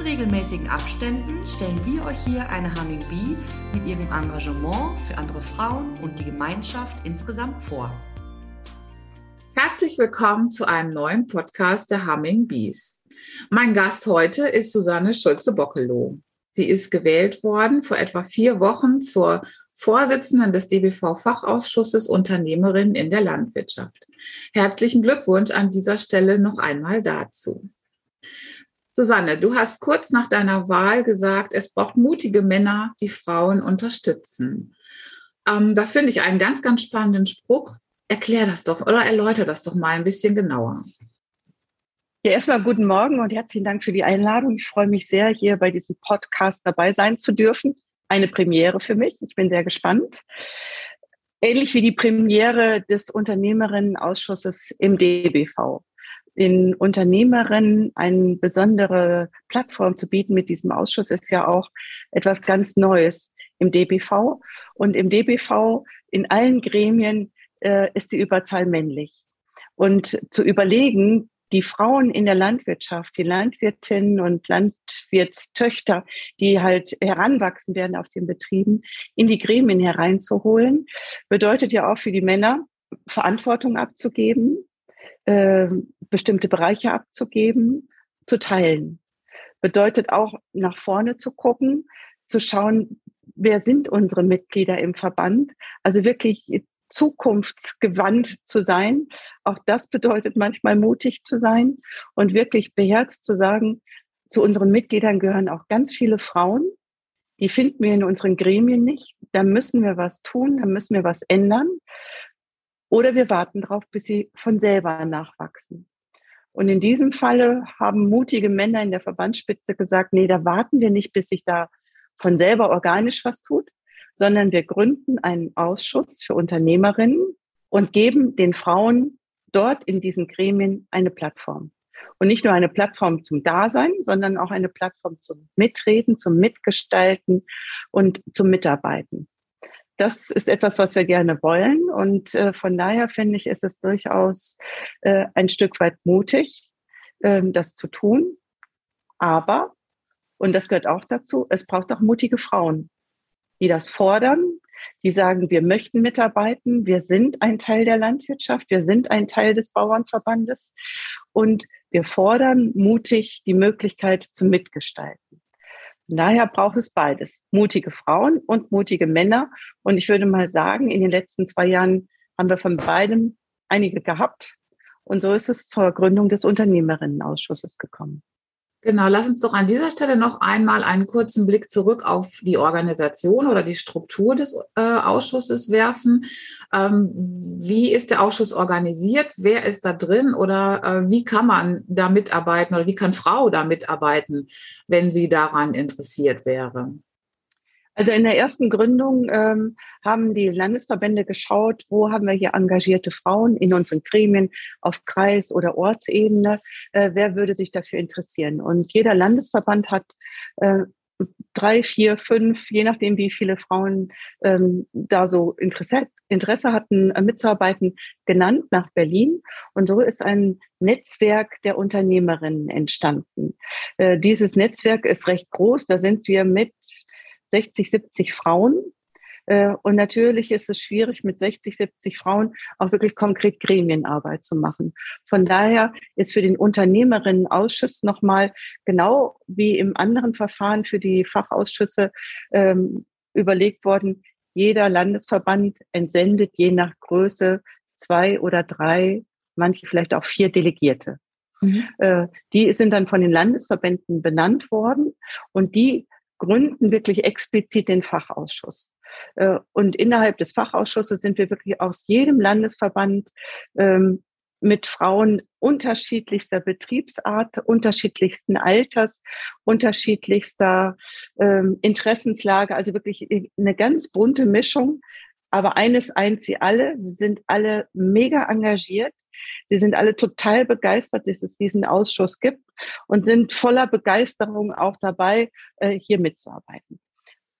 In regelmäßigen Abständen stellen wir euch hier eine Humming Bee mit ihrem Engagement für andere Frauen und die Gemeinschaft insgesamt vor. Herzlich willkommen zu einem neuen Podcast der Humming Bees. Mein Gast heute ist Susanne Schulze-Bockelow. Sie ist gewählt worden vor etwa vier Wochen zur Vorsitzenden des DBV-Fachausschusses Unternehmerin in der Landwirtschaft. Herzlichen Glückwunsch an dieser Stelle noch einmal dazu. Susanne, du hast kurz nach deiner Wahl gesagt, es braucht mutige Männer, die Frauen unterstützen. Ähm, das finde ich einen ganz, ganz spannenden Spruch. Erklär das doch oder erläuter das doch mal ein bisschen genauer. Ja, erstmal guten Morgen und herzlichen Dank für die Einladung. Ich freue mich sehr, hier bei diesem Podcast dabei sein zu dürfen. Eine Premiere für mich. Ich bin sehr gespannt. Ähnlich wie die Premiere des Unternehmerinnenausschusses im DBV den Unternehmerinnen eine besondere Plattform zu bieten mit diesem Ausschuss ist ja auch etwas ganz Neues im DBV. Und im DBV in allen Gremien äh, ist die Überzahl männlich. Und zu überlegen, die Frauen in der Landwirtschaft, die Landwirtinnen und Landwirtstöchter, die halt heranwachsen werden auf den Betrieben, in die Gremien hereinzuholen, bedeutet ja auch für die Männer, Verantwortung abzugeben, äh, bestimmte Bereiche abzugeben, zu teilen. Bedeutet auch nach vorne zu gucken, zu schauen, wer sind unsere Mitglieder im Verband. Also wirklich zukunftsgewandt zu sein. Auch das bedeutet manchmal mutig zu sein und wirklich beherzt zu sagen, zu unseren Mitgliedern gehören auch ganz viele Frauen. Die finden wir in unseren Gremien nicht. Da müssen wir was tun, da müssen wir was ändern. Oder wir warten darauf, bis sie von selber nachwachsen. Und in diesem Falle haben mutige Männer in der Verbandsspitze gesagt, nee, da warten wir nicht, bis sich da von selber organisch was tut, sondern wir gründen einen Ausschuss für Unternehmerinnen und geben den Frauen dort in diesen Gremien eine Plattform. Und nicht nur eine Plattform zum Dasein, sondern auch eine Plattform zum Mitreden, zum Mitgestalten und zum Mitarbeiten das ist etwas, was wir gerne wollen. Und äh, von daher finde ich, ist es durchaus äh, ein Stück weit mutig, äh, das zu tun. Aber, und das gehört auch dazu, es braucht auch mutige Frauen, die das fordern, die sagen, wir möchten mitarbeiten, wir sind ein Teil der Landwirtschaft, wir sind ein Teil des Bauernverbandes und wir fordern mutig die Möglichkeit zum Mitgestalten. Von daher braucht es beides. Mutige Frauen und mutige Männer. Und ich würde mal sagen, in den letzten zwei Jahren haben wir von beidem einige gehabt. Und so ist es zur Gründung des Unternehmerinnenausschusses gekommen. Genau, lass uns doch an dieser Stelle noch einmal einen kurzen Blick zurück auf die Organisation oder die Struktur des äh, Ausschusses werfen. Ähm, wie ist der Ausschuss organisiert? Wer ist da drin oder äh, wie kann man da mitarbeiten oder wie kann Frau da mitarbeiten, wenn sie daran interessiert wäre? Also in der ersten Gründung ähm, haben die Landesverbände geschaut, wo haben wir hier engagierte Frauen in unseren Gremien auf Kreis- oder Ortsebene. Äh, wer würde sich dafür interessieren? Und jeder Landesverband hat äh, drei, vier, fünf, je nachdem, wie viele Frauen ähm, da so Interesse, Interesse hatten, äh, mitzuarbeiten, genannt nach Berlin. Und so ist ein Netzwerk der Unternehmerinnen entstanden. Äh, dieses Netzwerk ist recht groß. Da sind wir mit 60, 70 Frauen. Äh, und natürlich ist es schwierig, mit 60, 70 Frauen auch wirklich konkret Gremienarbeit zu machen. Von daher ist für den Unternehmerinnenausschuss nochmal genau wie im anderen Verfahren für die Fachausschüsse ähm, überlegt worden, jeder Landesverband entsendet je nach Größe zwei oder drei, manche vielleicht auch vier Delegierte. Mhm. Äh, die sind dann von den Landesverbänden benannt worden und die gründen wirklich explizit den Fachausschuss. Äh, und innerhalb des Fachausschusses sind wir wirklich aus jedem Landesverband ähm, mit Frauen unterschiedlichster Betriebsart, unterschiedlichsten Alters, unterschiedlichster ähm, Interessenslage, also wirklich eine ganz bunte Mischung. Aber eines eint sie alle, sie sind alle mega engagiert, sie sind alle total begeistert, dass es diesen Ausschuss gibt und sind voller Begeisterung auch dabei, äh, hier mitzuarbeiten.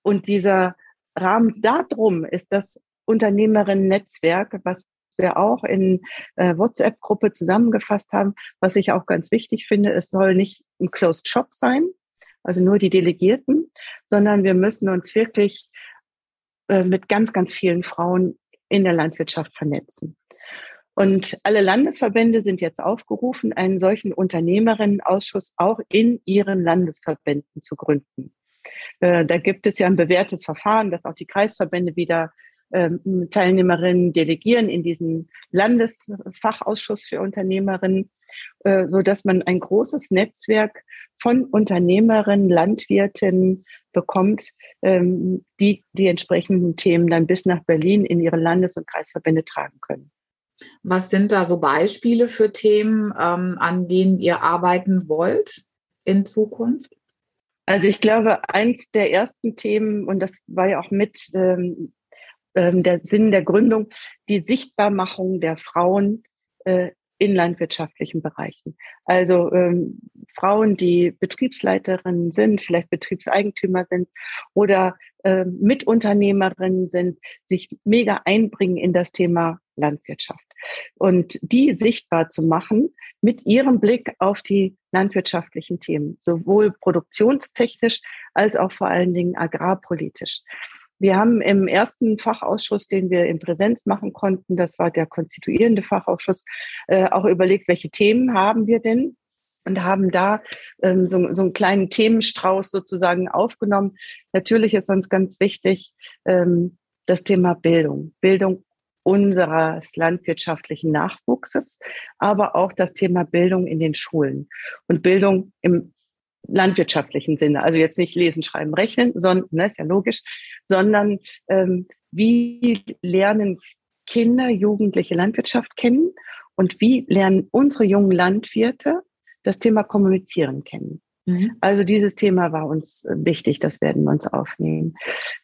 Und dieser Rahmen darum ist das Unternehmerinnen-Netzwerk, was wir auch in äh, WhatsApp-Gruppe zusammengefasst haben. Was ich auch ganz wichtig finde, es soll nicht ein Closed Shop sein, also nur die Delegierten, sondern wir müssen uns wirklich äh, mit ganz, ganz vielen Frauen in der Landwirtschaft vernetzen. Und alle Landesverbände sind jetzt aufgerufen, einen solchen Unternehmerinnenausschuss auch in ihren Landesverbänden zu gründen. Äh, da gibt es ja ein bewährtes Verfahren, dass auch die Kreisverbände wieder ähm, Teilnehmerinnen delegieren in diesen Landesfachausschuss für Unternehmerinnen, äh, so dass man ein großes Netzwerk von Unternehmerinnen, Landwirtinnen bekommt, ähm, die die entsprechenden Themen dann bis nach Berlin in ihre Landes- und Kreisverbände tragen können. Was sind da so Beispiele für Themen, ähm, an denen ihr arbeiten wollt in Zukunft? Also ich glaube, eins der ersten Themen, und das war ja auch mit ähm, ähm, der Sinn der Gründung, die Sichtbarmachung der Frauen äh, in landwirtschaftlichen Bereichen. Also ähm, Frauen, die Betriebsleiterinnen sind, vielleicht Betriebseigentümer sind oder äh, Mitunternehmerinnen sind, sich mega einbringen in das Thema Landwirtschaft. Und die sichtbar zu machen mit ihrem Blick auf die landwirtschaftlichen Themen, sowohl produktionstechnisch als auch vor allen Dingen agrarpolitisch. Wir haben im ersten Fachausschuss, den wir in Präsenz machen konnten, das war der konstituierende Fachausschuss, äh, auch überlegt, welche Themen haben wir denn? Und haben da ähm, so, so einen kleinen Themenstrauß sozusagen aufgenommen. Natürlich ist uns ganz wichtig ähm, das Thema Bildung. Bildung unseres landwirtschaftlichen Nachwuchses, aber auch das Thema Bildung in den Schulen und Bildung im landwirtschaftlichen Sinne. Also jetzt nicht lesen, schreiben, rechnen, sondern, ne, ist ja logisch, sondern ähm, wie lernen Kinder, Jugendliche Landwirtschaft kennen und wie lernen unsere jungen Landwirte das Thema Kommunizieren kennen. Mhm. Also dieses Thema war uns äh, wichtig, das werden wir uns aufnehmen.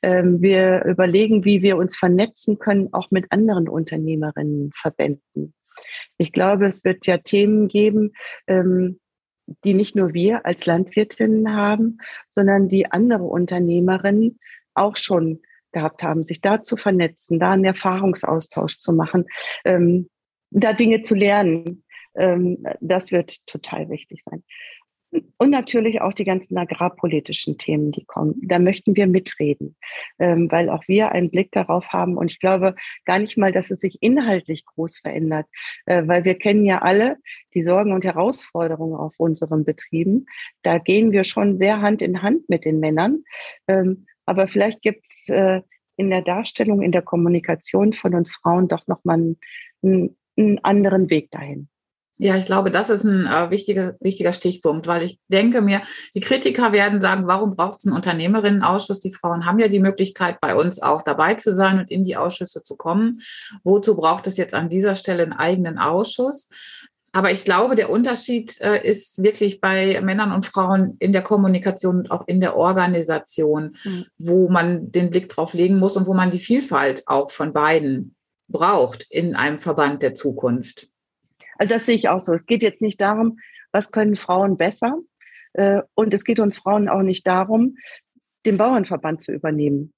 Ähm, wir überlegen, wie wir uns vernetzen können, auch mit anderen Unternehmerinnenverbänden. Ich glaube, es wird ja Themen geben, ähm, die nicht nur wir als Landwirtinnen haben, sondern die andere Unternehmerinnen auch schon gehabt haben, sich da zu vernetzen, da einen Erfahrungsaustausch zu machen, ähm, da Dinge zu lernen. Das wird total wichtig sein. Und natürlich auch die ganzen agrarpolitischen Themen, die kommen. Da möchten wir mitreden, ähm, weil auch wir einen Blick darauf haben. Und ich glaube gar nicht mal, dass es sich inhaltlich groß verändert, äh, weil wir kennen ja alle die Sorgen und Herausforderungen auf unseren Betrieben. Da gehen wir schon sehr Hand in Hand mit den Männern. Ähm, aber vielleicht gibt's äh, in der Darstellung, in der Kommunikation von uns Frauen doch nochmal einen, einen anderen Weg dahin. Ja, ich glaube, das ist ein äh, wichtiger, wichtiger Stichpunkt, weil ich denke mir, die Kritiker werden sagen, warum braucht es einen Unternehmerinnenausschuss? Die Frauen haben ja die Möglichkeit, bei uns auch dabei zu sein und in die Ausschüsse zu kommen. Wozu braucht es jetzt an dieser Stelle einen eigenen Ausschuss? Aber ich glaube, der Unterschied äh, ist wirklich bei Männern und Frauen in der Kommunikation und auch in der Organisation, mhm. wo man den Blick drauf legen muss und wo man die Vielfalt auch von beiden braucht in einem Verband der Zukunft. Also das sehe ich auch so. Es geht jetzt nicht darum, was können Frauen besser. Äh, und es geht uns Frauen auch nicht darum, den Bauernverband zu übernehmen.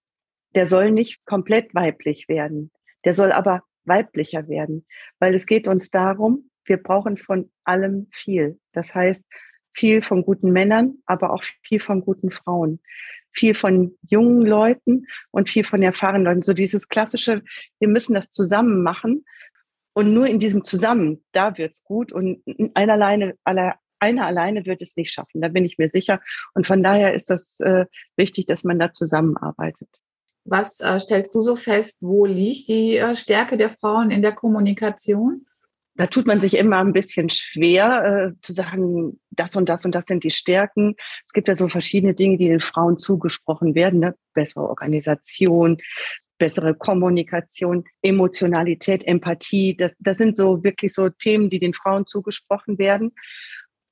Der soll nicht komplett weiblich werden. Der soll aber weiblicher werden, weil es geht uns darum, wir brauchen von allem viel. Das heißt, viel von guten Männern, aber auch viel von guten Frauen. Viel von jungen Leuten und viel von erfahrenen Leuten. So dieses klassische, wir müssen das zusammen machen. Und nur in diesem Zusammen, da wird's gut. Und einer alleine, einer alleine wird es nicht schaffen. Da bin ich mir sicher. Und von daher ist das äh, wichtig, dass man da zusammenarbeitet. Was äh, stellst du so fest? Wo liegt die äh, Stärke der Frauen in der Kommunikation? Da tut man sich immer ein bisschen schwer äh, zu sagen, das und das und das sind die Stärken. Es gibt ja so verschiedene Dinge, die den Frauen zugesprochen werden. Ne? Bessere Organisation, bessere Kommunikation, Emotionalität, Empathie. Das, das sind so wirklich so Themen, die den Frauen zugesprochen werden.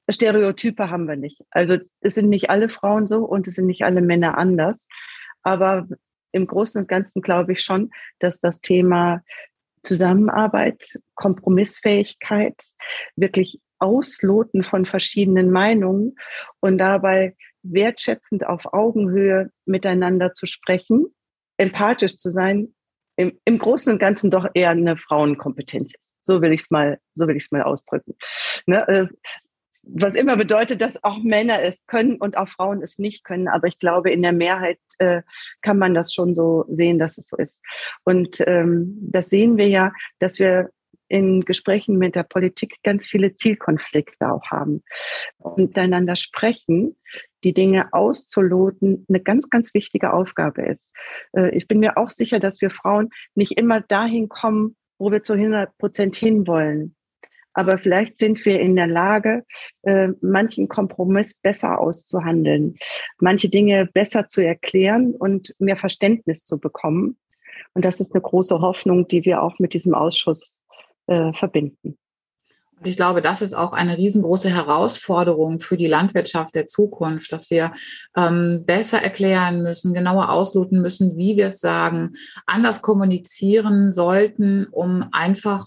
Stereotype haben wir nicht. Also es sind nicht alle Frauen so und es sind nicht alle Männer anders. Aber im Großen und Ganzen glaube ich schon, dass das Thema Zusammenarbeit, Kompromissfähigkeit, wirklich Ausloten von verschiedenen Meinungen und dabei wertschätzend auf Augenhöhe miteinander zu sprechen, empathisch zu sein, im, im Großen und Ganzen doch eher eine Frauenkompetenz ist. So will ich es mal, so will ich es mal ausdrücken. Ne? Was immer bedeutet, dass auch Männer es können und auch Frauen es nicht können. Aber ich glaube, in der Mehrheit äh, kann man das schon so sehen, dass es so ist. Und ähm, das sehen wir ja, dass wir in Gesprächen mit der Politik ganz viele Zielkonflikte auch haben. Und miteinander sprechen, die Dinge auszuloten, eine ganz, ganz wichtige Aufgabe ist. Äh, ich bin mir auch sicher, dass wir Frauen nicht immer dahin kommen, wo wir zu 100 Prozent hinwollen. Aber vielleicht sind wir in der Lage, äh, manchen Kompromiss besser auszuhandeln, manche Dinge besser zu erklären und mehr Verständnis zu bekommen. Und das ist eine große Hoffnung, die wir auch mit diesem Ausschuss äh, verbinden. Und ich glaube, das ist auch eine riesengroße Herausforderung für die Landwirtschaft der Zukunft, dass wir ähm, besser erklären müssen, genauer ausloten müssen, wie wir es sagen, anders kommunizieren sollten, um einfach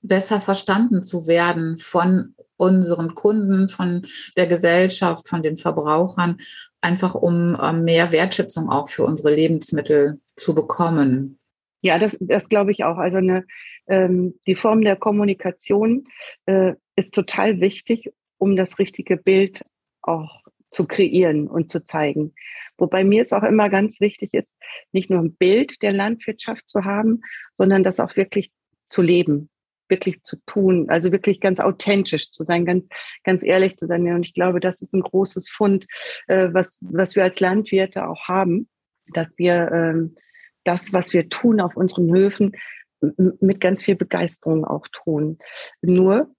besser verstanden zu werden von unseren Kunden, von der Gesellschaft, von den Verbrauchern, einfach um ähm, mehr Wertschätzung auch für unsere Lebensmittel zu bekommen. Ja, das, das glaube ich auch. Also eine, ähm, die Form der Kommunikation äh, ist total wichtig, um das richtige Bild auch zu kreieren und zu zeigen. Wobei mir es auch immer ganz wichtig ist, nicht nur ein Bild der Landwirtschaft zu haben, sondern das auch wirklich zu leben, wirklich zu tun, also wirklich ganz authentisch zu sein, ganz, ganz ehrlich zu sein. Und ich glaube, das ist ein großes Fund, äh, was, was wir als Landwirte auch haben, dass wir ähm, das, was wir tun auf unseren Höfen, mit ganz viel Begeisterung auch tun. Nur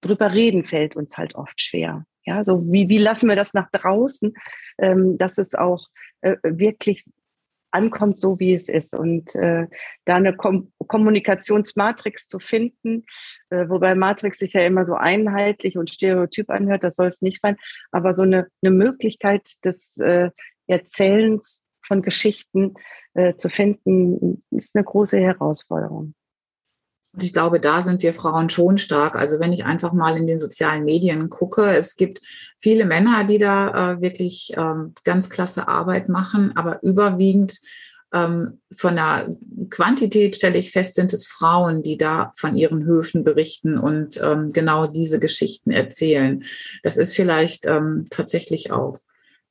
drüber reden fällt uns halt oft schwer. Ja, so wie, wie lassen wir das nach draußen, ähm, dass es auch äh, wirklich ankommt, so wie es ist. Und äh, da eine Kom Kommunikationsmatrix zu finden, äh, wobei Matrix sich ja immer so einheitlich und stereotyp anhört, das soll es nicht sein, aber so eine, eine Möglichkeit des äh, Erzählens von Geschichten äh, zu finden, ist eine große Herausforderung. Und ich glaube, da sind wir Frauen schon stark. Also wenn ich einfach mal in den sozialen Medien gucke, es gibt viele Männer, die da äh, wirklich ähm, ganz klasse Arbeit machen, aber überwiegend ähm, von der Quantität stelle ich fest, sind es Frauen, die da von ihren Höfen berichten und ähm, genau diese Geschichten erzählen. Das ist vielleicht ähm, tatsächlich auch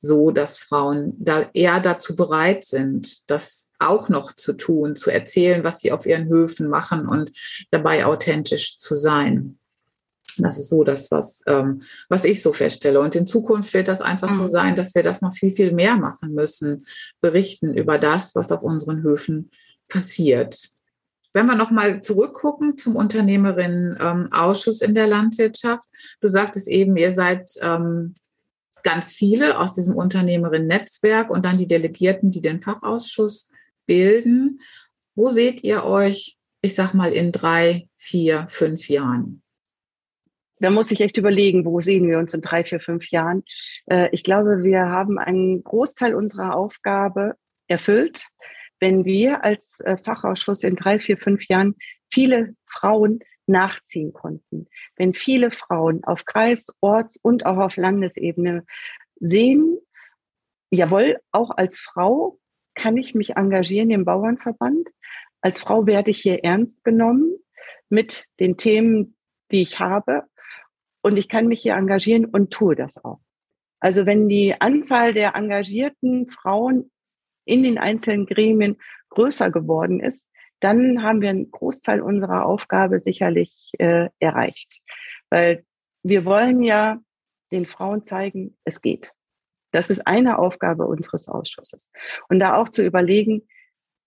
so, dass Frauen da eher dazu bereit sind, das auch noch zu tun, zu erzählen, was sie auf ihren Höfen machen und dabei authentisch zu sein. Das ist so das, was, ähm, was ich so feststelle. Und in Zukunft wird das einfach mhm. so sein, dass wir das noch viel, viel mehr machen müssen, berichten über das, was auf unseren Höfen passiert. Wenn wir nochmal zurückgucken zum Unternehmerinnenausschuss ähm, in der Landwirtschaft. Du sagtest eben, ihr seid ähm, ganz viele aus diesem Unternehmerinnen-Netzwerk und dann die Delegierten, die den Fachausschuss bilden. Wo seht ihr euch, ich sag mal, in drei, vier, fünf Jahren? Da muss ich echt überlegen, wo sehen wir uns in drei, vier, fünf Jahren. Äh, ich glaube, wir haben einen Großteil unserer Aufgabe erfüllt, wenn wir als äh, Fachausschuss in drei, vier, fünf Jahren viele Frauen nachziehen konnten. Wenn viele Frauen auf Kreis-, Orts- und auch auf Landesebene sehen, jawohl, auch als Frau kann ich mich engagieren im Bauernverband. Als Frau werde ich hier ernst genommen mit den Themen, die ich habe. Und ich kann mich hier engagieren und tue das auch. Also wenn die Anzahl der engagierten Frauen in den einzelnen Gremien größer geworden ist, dann haben wir einen Großteil unserer Aufgabe sicherlich äh, erreicht. Weil wir wollen ja den Frauen zeigen, es geht. Das ist eine Aufgabe unseres Ausschusses. Und da auch zu überlegen,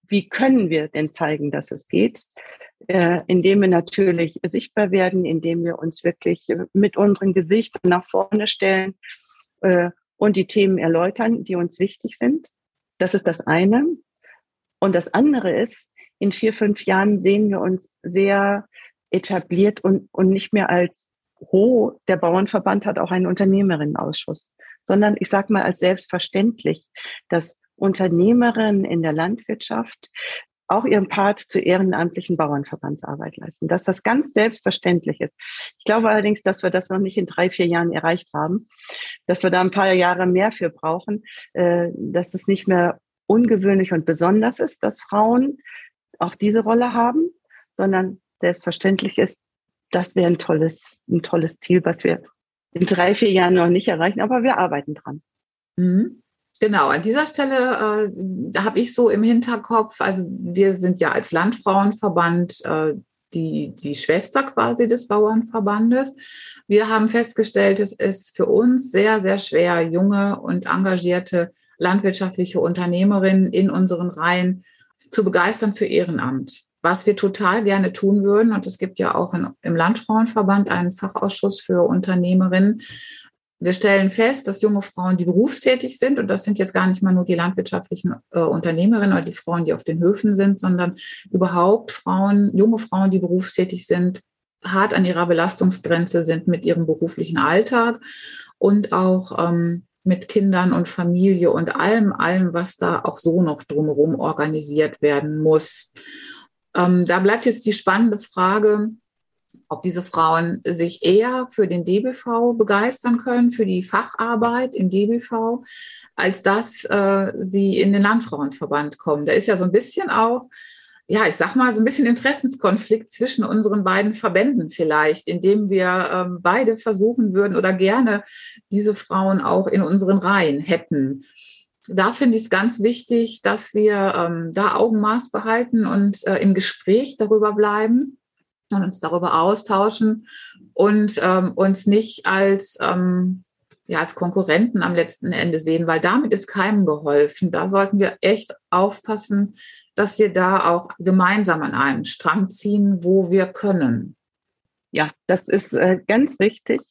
wie können wir denn zeigen, dass es geht, äh, indem wir natürlich sichtbar werden, indem wir uns wirklich mit unserem Gesicht nach vorne stellen äh, und die Themen erläutern, die uns wichtig sind. Das ist das eine. Und das andere ist, in vier, fünf Jahren sehen wir uns sehr etabliert und, und nicht mehr als, oh, der Bauernverband hat auch einen Unternehmerinnenausschuss, sondern ich sage mal als selbstverständlich, dass Unternehmerinnen in der Landwirtschaft auch ihren Part zur ehrenamtlichen Bauernverbandsarbeit leisten, dass das ganz selbstverständlich ist. Ich glaube allerdings, dass wir das noch nicht in drei, vier Jahren erreicht haben, dass wir da ein paar Jahre mehr für brauchen, äh, dass es nicht mehr ungewöhnlich und besonders ist, dass Frauen auch diese Rolle haben, sondern selbstverständlich ist, das wäre ein tolles, ein tolles Ziel, was wir in drei, vier Jahren noch nicht erreichen, aber wir arbeiten dran. Mhm. Genau, an dieser Stelle äh, habe ich so im Hinterkopf, also wir sind ja als Landfrauenverband äh, die, die Schwester quasi des Bauernverbandes. Wir haben festgestellt, es ist für uns sehr, sehr schwer, junge und engagierte landwirtschaftliche Unternehmerinnen in unseren Reihen zu begeistern für Ehrenamt. Was wir total gerne tun würden, und es gibt ja auch in, im Landfrauenverband einen Fachausschuss für Unternehmerinnen, wir stellen fest, dass junge Frauen, die berufstätig sind, und das sind jetzt gar nicht mal nur die landwirtschaftlichen äh, Unternehmerinnen oder die Frauen, die auf den Höfen sind, sondern überhaupt Frauen, junge Frauen, die berufstätig sind, hart an ihrer Belastungsgrenze sind mit ihrem beruflichen Alltag und auch ähm, mit Kindern und Familie und allem, allem, was da auch so noch drumherum organisiert werden muss. Ähm, da bleibt jetzt die spannende Frage, ob diese Frauen sich eher für den DBV begeistern können, für die Facharbeit im DBV, als dass äh, sie in den Landfrauenverband kommen. Da ist ja so ein bisschen auch, ja, ich sag mal, so ein bisschen Interessenskonflikt zwischen unseren beiden Verbänden vielleicht, indem wir ähm, beide versuchen würden oder gerne diese Frauen auch in unseren Reihen hätten da finde ich es ganz wichtig, dass wir ähm, da Augenmaß behalten und äh, im Gespräch darüber bleiben und uns darüber austauschen und ähm, uns nicht als, ähm, ja, als Konkurrenten am letzten Ende sehen, weil damit ist keinem geholfen. Da sollten wir echt aufpassen, dass wir da auch gemeinsam an einem Strang ziehen, wo wir können. Ja, das ist äh, ganz wichtig.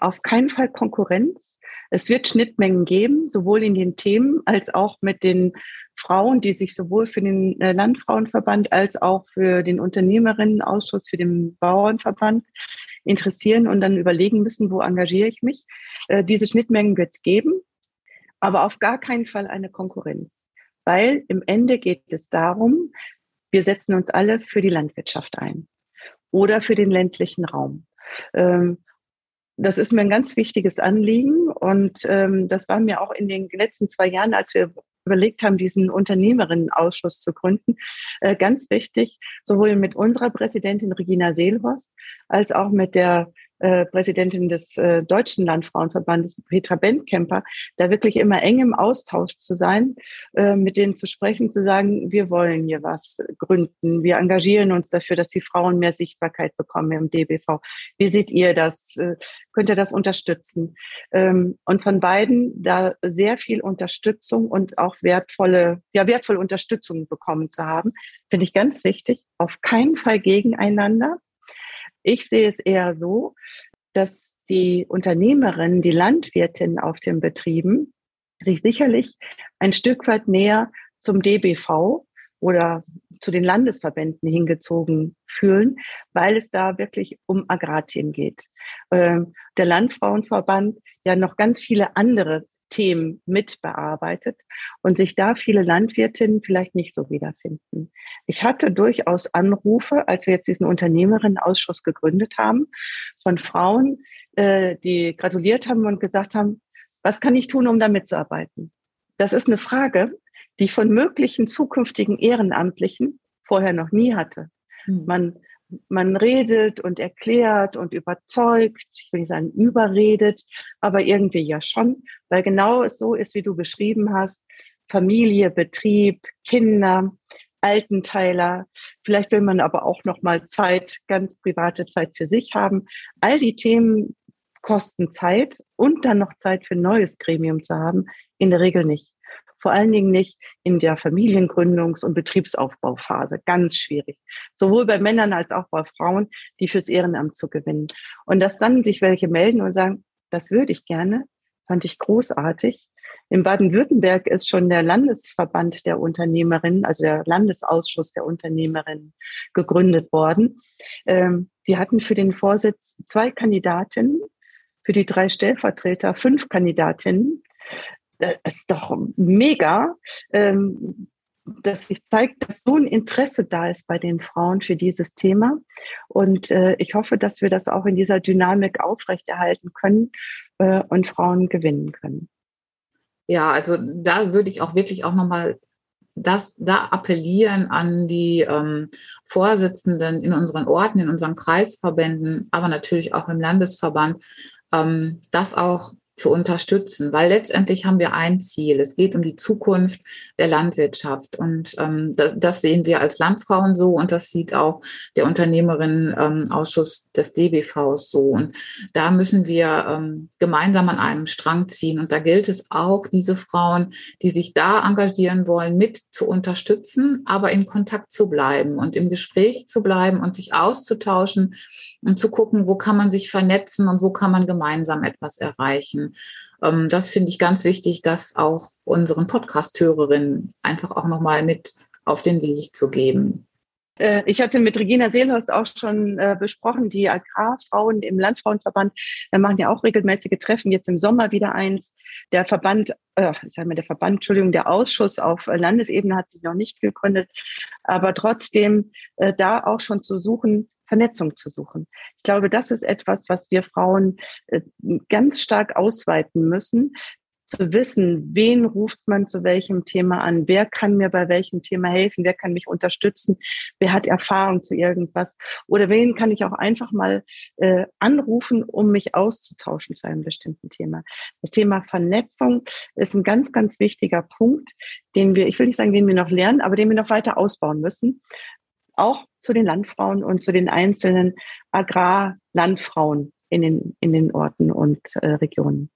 Auf keinen Fall Konkurrenz. Es wird Schnittmengen geben, sowohl in den Themen als auch mit den Frauen, die sich sowohl für den äh, Landfrauenverband als auch für den Unternehmerinnenausschuss, für den Bauernverband interessieren und dann überlegen müssen, wo engagiere ich mich. Äh, diese Schnittmengen wird es geben, aber auf gar keinen Fall eine Konkurrenz, weil im Ende geht es darum, wir setzen uns alle für die Landwirtschaft ein oder für den ländlichen Raum. Ähm, das ist mir ein ganz wichtiges Anliegen und ähm, das war mir auch in den letzten zwei Jahren, als wir überlegt haben, diesen Unternehmerinnenausschuss zu gründen, äh, ganz wichtig, sowohl mit unserer Präsidentin Regina Seelhorst als auch mit der äh, Präsidentin des äh, Deutschen Landfrauenverbandes, Petra Bentkemper, da wirklich immer eng im Austausch zu sein, äh, mit denen zu sprechen, zu sagen, wir wollen hier was gründen, wir engagieren uns dafür, dass die Frauen mehr Sichtbarkeit bekommen im DBV. Wie seht ihr das? Äh, könnt ihr das unterstützen? Ähm, und von beiden da sehr viel Unterstützung und auch wertvolle, ja, wertvolle Unterstützung bekommen zu haben, finde ich ganz wichtig. Auf keinen Fall gegeneinander ich sehe es eher so, dass die Unternehmerinnen, die Landwirtinnen auf den Betrieben sich sicherlich ein Stück weit näher zum DBV oder zu den Landesverbänden hingezogen fühlen, weil es da wirklich um Agrarthemen geht. Ähm, der Landfrauenverband ja noch ganz viele andere Themen mitbearbeitet und sich da viele Landwirtinnen vielleicht nicht so wiederfinden. Ich hatte durchaus Anrufe, als wir jetzt diesen Unternehmerinnenausschuss gegründet haben, von Frauen, äh, die gratuliert haben und gesagt haben, was kann ich tun, um da mitzuarbeiten? Das ist eine Frage, die ich von möglichen zukünftigen Ehrenamtlichen vorher noch nie hatte. Hm. Man man redet und erklärt und überzeugt, ich will nicht sagen überredet, aber irgendwie ja schon, weil genau so ist, wie du beschrieben hast, Familie, Betrieb, Kinder, Altenteiler, vielleicht will man aber auch noch mal Zeit, ganz private Zeit für sich haben. All die Themen kosten Zeit und dann noch Zeit für ein neues Gremium zu haben, in der Regel nicht. Vor allen Dingen nicht in der Familiengründungs- und Betriebsaufbauphase. Ganz schwierig. Sowohl bei Männern als auch bei Frauen, die fürs Ehrenamt zu gewinnen. Und dass dann sich welche melden und sagen, das würde ich gerne, fand ich großartig. In Baden-Württemberg ist schon der Landesverband der Unternehmerinnen, also der Landesausschuss der Unternehmerinnen gegründet worden. Ähm, die hatten für den Vorsitz zwei Kandidatinnen, für die drei Stellvertreter fünf Kandidatinnen. Das ist doch mega. Ähm, dass sich zeigt, dass so ein Interesse da ist bei den Frauen für dieses Thema. Und äh, ich hoffe, dass wir das auch in dieser Dynamik aufrechterhalten können äh, und Frauen gewinnen können. Ja, also da würde ich auch wirklich auch nochmal das da appellieren an die ähm, Vorsitzenden in unseren Orten, in unseren Kreisverbänden, aber natürlich auch im Landesverband, ähm, das auch zu unterstützen, weil letztendlich haben wir ein Ziel. Es geht um die Zukunft der Landwirtschaft und ähm, das, das, sehen wir als Landfrauen so und das sieht auch der Unternehmerinnenausschuss ähm, des DBVs so. Und da müssen wir ähm, gemeinsam an einem Strang ziehen und da gilt es auch, diese Frauen, die sich da engagieren wollen, mit zu unterstützen, aber in Kontakt zu bleiben und im Gespräch zu bleiben und sich auszutauschen und zu gucken, wo kann man sich vernetzen und wo kann man gemeinsam etwas erreichen. Ähm, das finde ich ganz wichtig, das auch unseren Podcast-Hörerinnen einfach auch nochmal mit auf den Weg zu geben. Äh, ich hatte mit Regina Seelhorst auch schon äh, besprochen, die Agrarfrauen im Landfrauenverband wir machen ja auch regelmäßige Treffen, jetzt im Sommer wieder eins. Der Verband, äh, ich sage mal der Verband, Entschuldigung, der Ausschuss auf Landesebene hat sich noch nicht gegründet, aber trotzdem äh, da auch schon zu suchen, Vernetzung zu suchen. Ich glaube, das ist etwas, was wir Frauen äh, ganz stark ausweiten müssen, zu wissen, wen ruft man zu welchem Thema an, wer kann mir bei welchem Thema helfen, wer kann mich unterstützen, wer hat Erfahrung zu irgendwas oder wen kann ich auch einfach mal äh, anrufen, um mich auszutauschen zu einem bestimmten Thema. Das Thema Vernetzung ist ein ganz, ganz wichtiger Punkt, den wir, ich will nicht sagen, den wir noch lernen, aber den wir noch weiter ausbauen müssen, auch zu den Landfrauen und zu den einzelnen Agrarlandfrauen in den, in den Orten und äh, Regionen.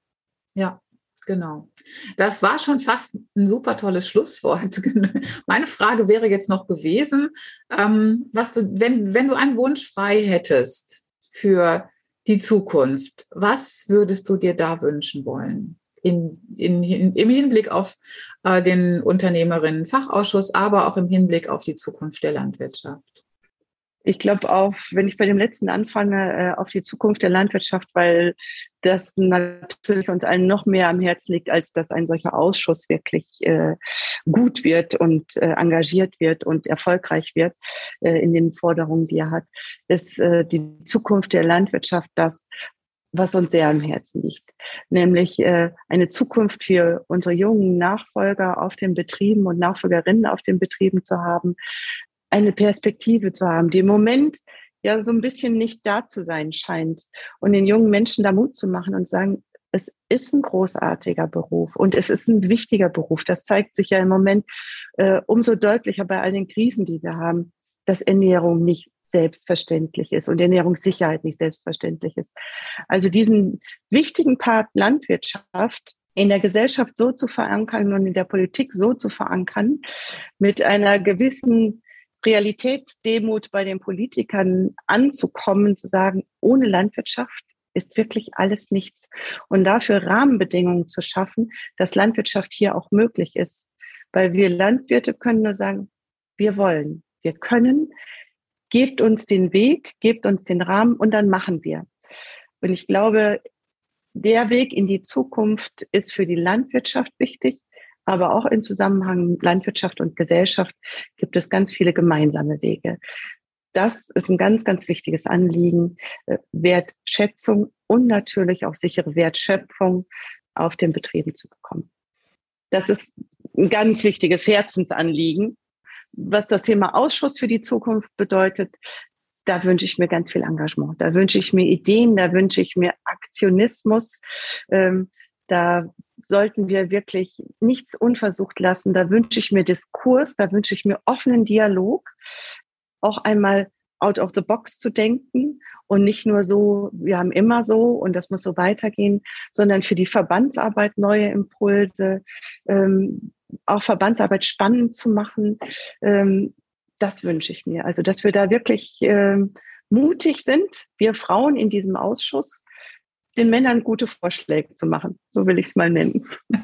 Ja, Genau. Das war schon fast ein super tolles Schlusswort. Meine Frage wäre jetzt noch gewesen, ähm, was du, wenn, wenn du einen Wunsch frei hättest für die Zukunft, was würdest du dir da wünschen wollen? in, in, in, im Hinblick auf äh, den Unternehmerinnen-Fachausschuss, aber auch im Hinblick auf die Zukunft der Landwirtschaft. Ich glaube auch, wenn ich bei dem letzten anfange, äh, auf die Zukunft der Landwirtschaft, weil das natürlich uns allen noch mehr am Herzen liegt, als dass ein solcher Ausschuss wirklich äh, gut wird und äh, engagiert wird und erfolgreich wird in den Forderungen, die er hat, ist die Zukunft der Landwirtschaft das, was uns sehr am Herzen liegt, nämlich eine Zukunft für unsere jungen Nachfolger auf den Betrieben und Nachfolgerinnen auf den Betrieben zu haben, eine Perspektive zu haben, die im Moment ja so ein bisschen nicht da zu sein scheint und den jungen Menschen da Mut zu machen und sagen, es ist ein großartiger Beruf und es ist ein wichtiger Beruf. Das zeigt sich ja im Moment äh, umso deutlicher bei all den Krisen, die wir haben, dass Ernährung nicht selbstverständlich ist und Ernährungssicherheit nicht selbstverständlich ist. Also diesen wichtigen Part Landwirtschaft in der Gesellschaft so zu verankern und in der Politik so zu verankern, mit einer gewissen Realitätsdemut bei den Politikern anzukommen, zu sagen, ohne Landwirtschaft ist wirklich alles nichts. Und dafür Rahmenbedingungen zu schaffen, dass Landwirtschaft hier auch möglich ist. Weil wir Landwirte können nur sagen, wir wollen, wir können, gebt uns den Weg, gebt uns den Rahmen und dann machen wir. Und ich glaube, der Weg in die Zukunft ist für die Landwirtschaft wichtig, aber auch im Zusammenhang Landwirtschaft und Gesellschaft gibt es ganz viele gemeinsame Wege. Das ist ein ganz, ganz wichtiges Anliegen, äh, Wertschätzung und natürlich auch sichere Wertschöpfung auf den Betrieben zu bekommen. Das ist ein ganz wichtiges Herzensanliegen was das Thema Ausschuss für die Zukunft bedeutet, da wünsche ich mir ganz viel Engagement. Da wünsche ich mir Ideen, da wünsche ich mir Aktionismus. Ähm, da sollten wir wirklich nichts unversucht lassen. Da wünsche ich mir Diskurs, da wünsche ich mir offenen Dialog, auch einmal out of the box zu denken und nicht nur so, wir haben immer so und das muss so weitergehen, sondern für die Verbandsarbeit neue Impulse, ähm, auch Verbandsarbeit spannend zu machen. Ähm, das wünsche ich mir. Also, dass wir da wirklich ähm, mutig sind, wir Frauen in diesem Ausschuss, den Männern gute Vorschläge zu machen. So will ich es mal nennen.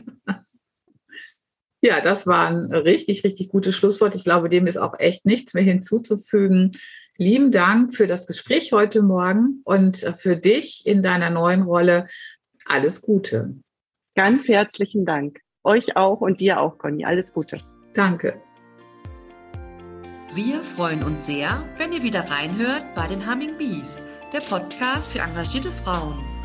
Ja, das war ein richtig, richtig gutes Schlusswort. Ich glaube, dem ist auch echt nichts mehr hinzuzufügen. Lieben Dank für das Gespräch heute Morgen und für dich in deiner neuen Rolle. Alles Gute. Ganz herzlichen Dank. Euch auch und dir auch, Conny. Alles Gute. Danke. Wir freuen uns sehr, wenn ihr wieder reinhört bei den Humming Bees, der Podcast für engagierte Frauen.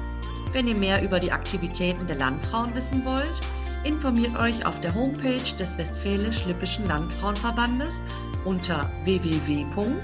Wenn ihr mehr über die Aktivitäten der Landfrauen wissen wollt, informiert euch auf der Homepage des Westfälisch-Lippischen Landfrauenverbandes unter www.wllv.de.